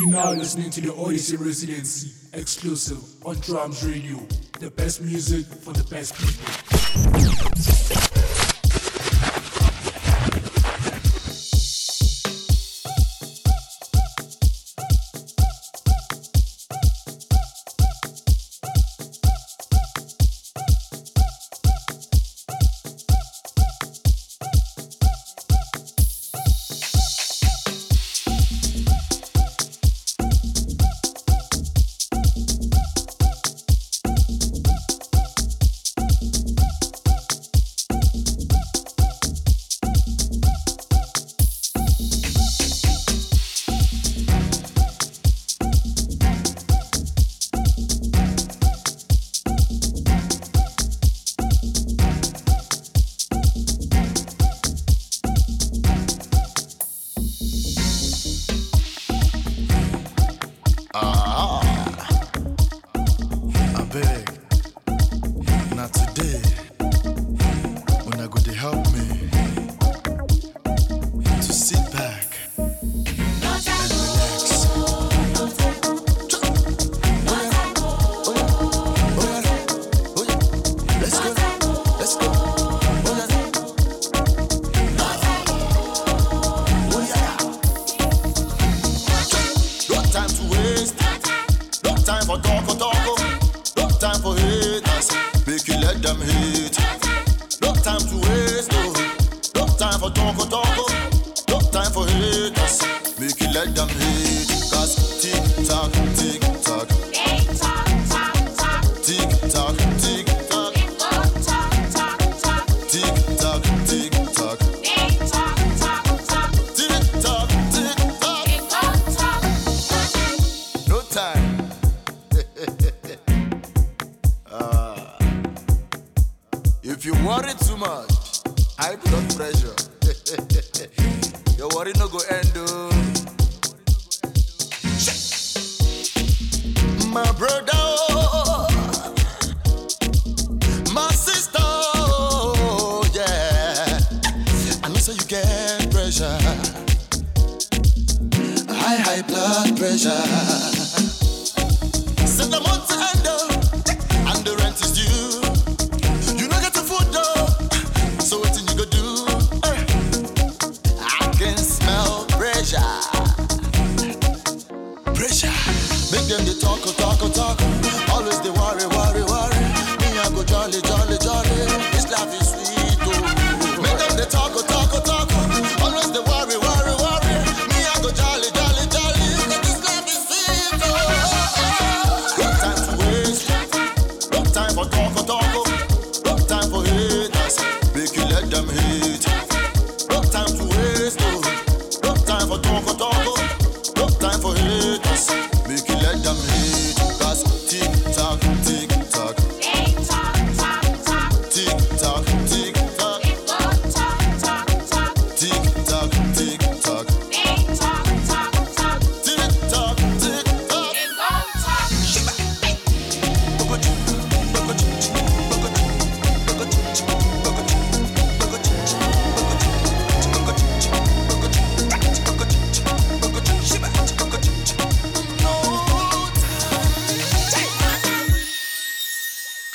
You're now listening to the Odyssey Residency, exclusive on Drums Radio. The best music for the best people.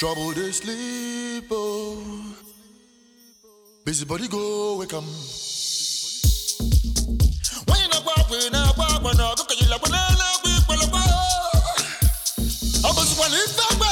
Trouble they sleep, oh. Busy body go wake up. When you not walk, when you not walk, when you not walk, when you not walk, when you not walk, when you not walk,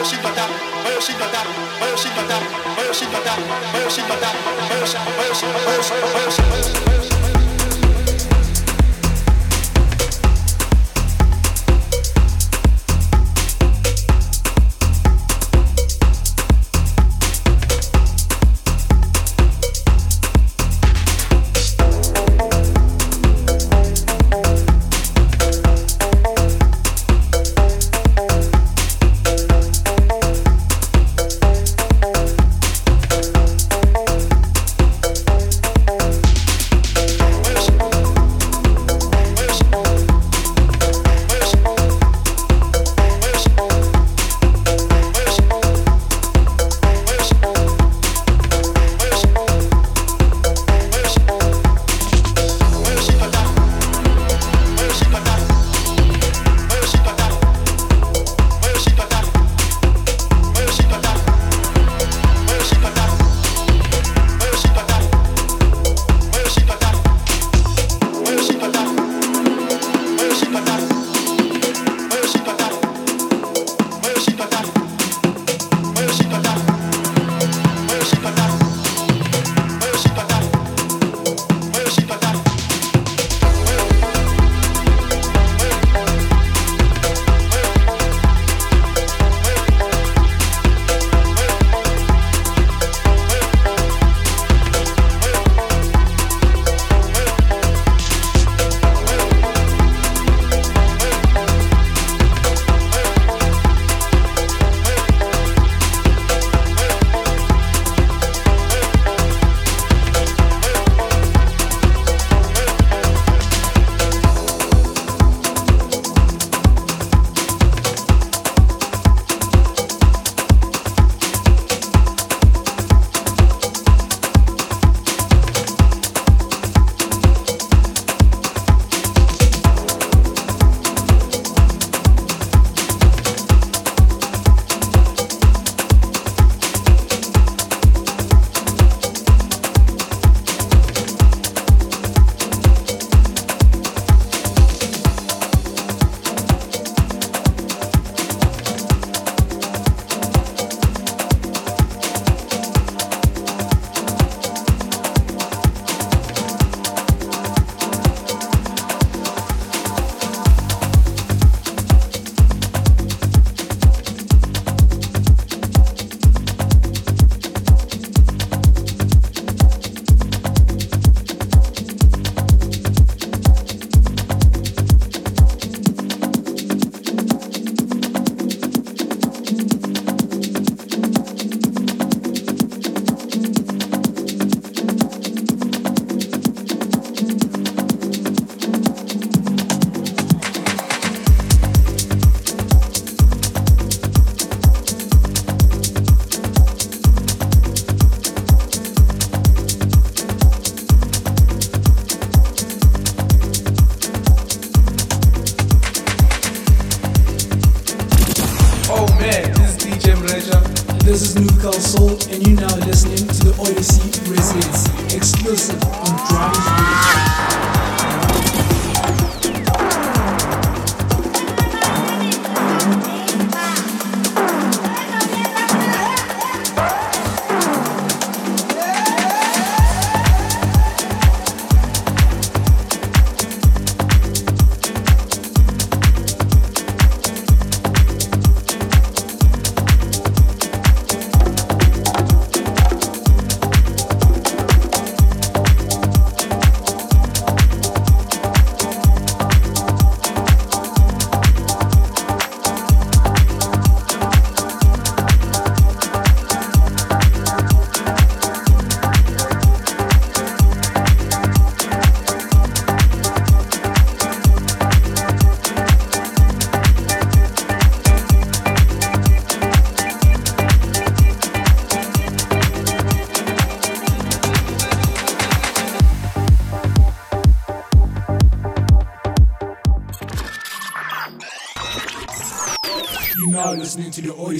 Where she got that?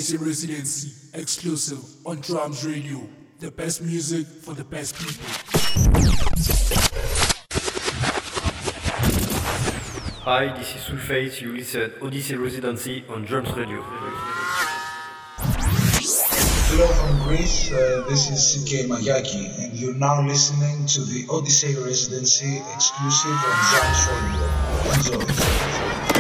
Listening to the Odyssey Residency exclusive on Drums Radio. The best music for the best people. Hi, this is Sulfate. You listen Odyssey Residency on Drums Radio. Hello from Greece, uh, this is CK Mayaki, and you're now listening to the Odyssey Residency exclusive on Drums Radio. Enjoy.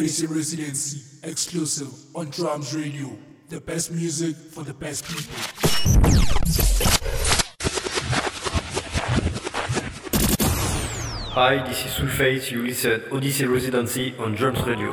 Odyssey Residency exclusive on Drums Radio. The best music for the best people. Hi, this is Sulfate. You listen Odyssey Residency on Drums Radio.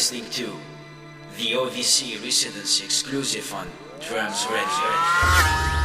Listening to the Odyssey Residency exclusive on Drums Radio.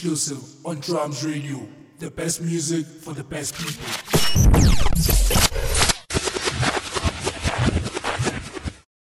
Exclusive on Drums Radio. The best music for the best people.